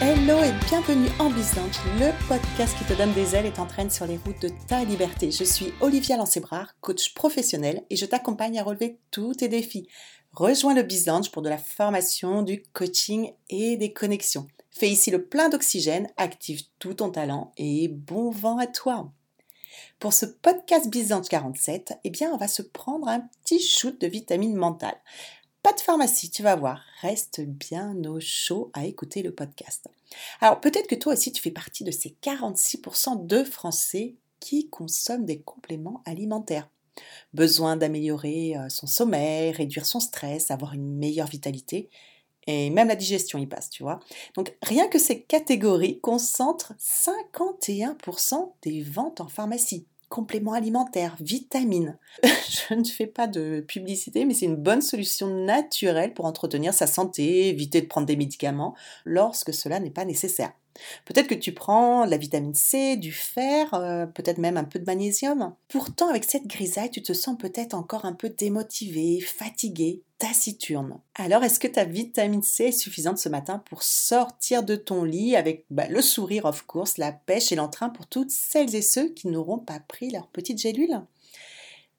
Hello et bienvenue en Bizange, le podcast qui te donne des ailes et t'entraîne sur les routes de ta liberté. Je suis Olivia Lancébrard, coach professionnel et je t'accompagne à relever tous tes défis. Rejoins le Bizange pour de la formation, du coaching et des connexions. Fais ici le plein d'oxygène, active tout ton talent et bon vent à toi. Pour ce podcast Bizange 47, eh bien, on va se prendre un petit shoot de vitamine mentale. De pharmacie, tu vas voir. Reste bien au chaud à écouter le podcast. Alors peut-être que toi aussi tu fais partie de ces 46% de Français qui consomment des compléments alimentaires. Besoin d'améliorer euh, son sommeil, réduire son stress, avoir une meilleure vitalité et même la digestion y passe, tu vois. Donc rien que ces catégories concentrent 51% des ventes en pharmacie compléments alimentaires, vitamines. Je ne fais pas de publicité, mais c'est une bonne solution naturelle pour entretenir sa santé, éviter de prendre des médicaments lorsque cela n'est pas nécessaire. Peut-être que tu prends la vitamine C, du fer, euh, peut-être même un peu de magnésium. Pourtant, avec cette grisaille, tu te sens peut-être encore un peu démotivé, fatigué, taciturne. Alors, est-ce que ta vitamine C est suffisante ce matin pour sortir de ton lit avec bah, le sourire, of course, la pêche et l'entrain pour toutes celles et ceux qui n'auront pas pris leur petite gélule?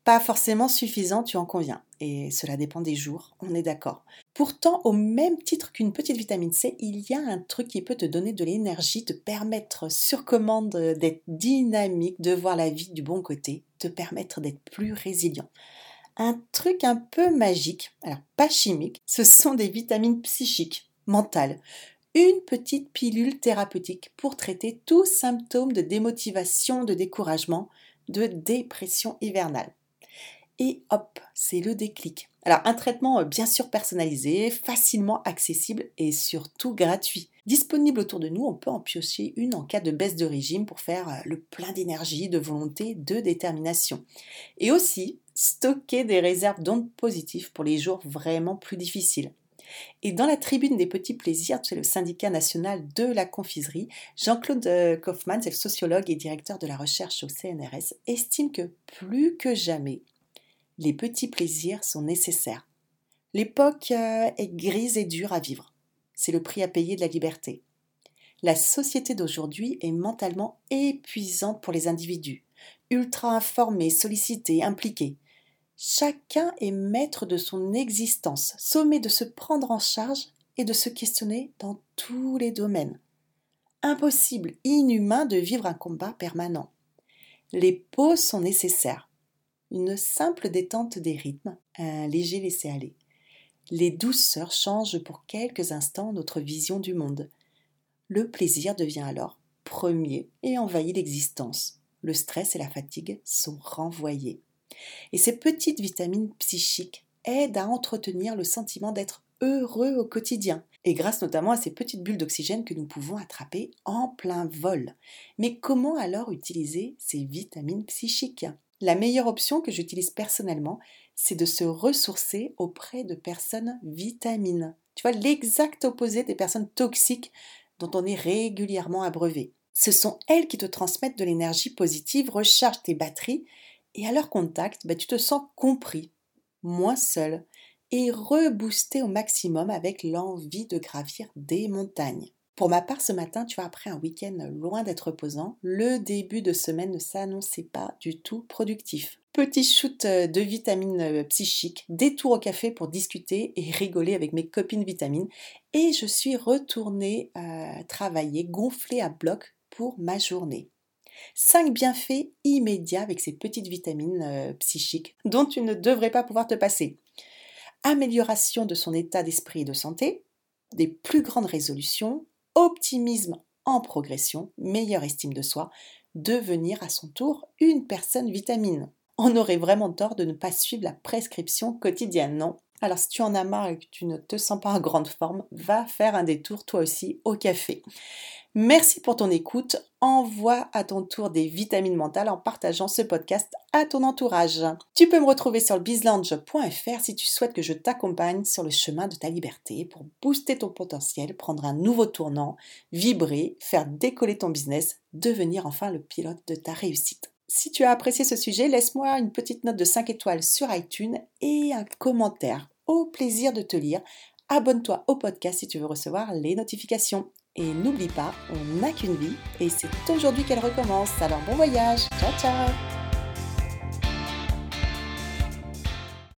Pas forcément suffisant, tu en conviens. Et cela dépend des jours, on est d'accord. Pourtant, au même titre qu'une petite vitamine C, il y a un truc qui peut te donner de l'énergie, te permettre sur commande d'être dynamique, de voir la vie du bon côté, te permettre d'être plus résilient. Un truc un peu magique, alors pas chimique, ce sont des vitamines psychiques, mentales. Une petite pilule thérapeutique pour traiter tout symptôme de démotivation, de découragement, de dépression hivernale et hop, c'est le déclic. Alors un traitement euh, bien sûr personnalisé, facilement accessible et surtout gratuit. Disponible autour de nous, on peut en piocher une en cas de baisse de régime pour faire euh, le plein d'énergie, de volonté, de détermination. Et aussi stocker des réserves d'ondes positives pour les jours vraiment plus difficiles. Et dans la tribune des petits plaisirs, c'est le syndicat national de la confiserie, Jean-Claude euh, Kaufmann, sociologue et directeur de la recherche au CNRS, estime que plus que jamais, les petits plaisirs sont nécessaires. L'époque euh, est grise et dure à vivre. C'est le prix à payer de la liberté. La société d'aujourd'hui est mentalement épuisante pour les individus, ultra informés, sollicités, impliqués. Chacun est maître de son existence, sommé de se prendre en charge et de se questionner dans tous les domaines. Impossible, inhumain de vivre un combat permanent. Les pauses sont nécessaires une simple détente des rythmes, un léger laisser-aller. Les douceurs changent pour quelques instants notre vision du monde. Le plaisir devient alors premier et envahit l'existence. Le stress et la fatigue sont renvoyés. Et ces petites vitamines psychiques aident à entretenir le sentiment d'être heureux au quotidien, et grâce notamment à ces petites bulles d'oxygène que nous pouvons attraper en plein vol. Mais comment alors utiliser ces vitamines psychiques? La meilleure option que j'utilise personnellement, c'est de se ressourcer auprès de personnes vitamines. Tu vois, l'exact opposé des personnes toxiques dont on est régulièrement abreuvé. Ce sont elles qui te transmettent de l'énergie positive, rechargent tes batteries, et à leur contact, bah, tu te sens compris, moins seul, et reboosté au maximum avec l'envie de gravir des montagnes. Pour ma part, ce matin, tu vois, après un week-end loin d'être reposant, le début de semaine ne s'annonçait pas du tout productif. Petit shoot euh, de vitamines euh, psychiques, détour au café pour discuter et rigoler avec mes copines vitamines, et je suis retournée euh, travailler gonflée à bloc pour ma journée. Cinq bienfaits immédiats avec ces petites vitamines psychiques dont tu ne devrais pas pouvoir te passer. Amélioration de son état d'esprit et de santé, des plus grandes résolutions, optimisme en progression, meilleure estime de soi, devenir à son tour une personne vitamine. On aurait vraiment tort de ne pas suivre la prescription quotidienne, non? Alors si tu en as marre et que tu ne te sens pas en grande forme, va faire un détour toi aussi au café. Merci pour ton écoute. Envoie à ton tour des vitamines mentales en partageant ce podcast à ton entourage. Tu peux me retrouver sur le si tu souhaites que je t'accompagne sur le chemin de ta liberté pour booster ton potentiel, prendre un nouveau tournant, vibrer, faire décoller ton business, devenir enfin le pilote de ta réussite. Si tu as apprécié ce sujet, laisse-moi une petite note de 5 étoiles sur iTunes et un commentaire. Au plaisir de te lire. Abonne-toi au podcast si tu veux recevoir les notifications. Et n'oublie pas, on n'a qu'une vie et c'est aujourd'hui qu'elle recommence. Alors bon voyage, ciao ciao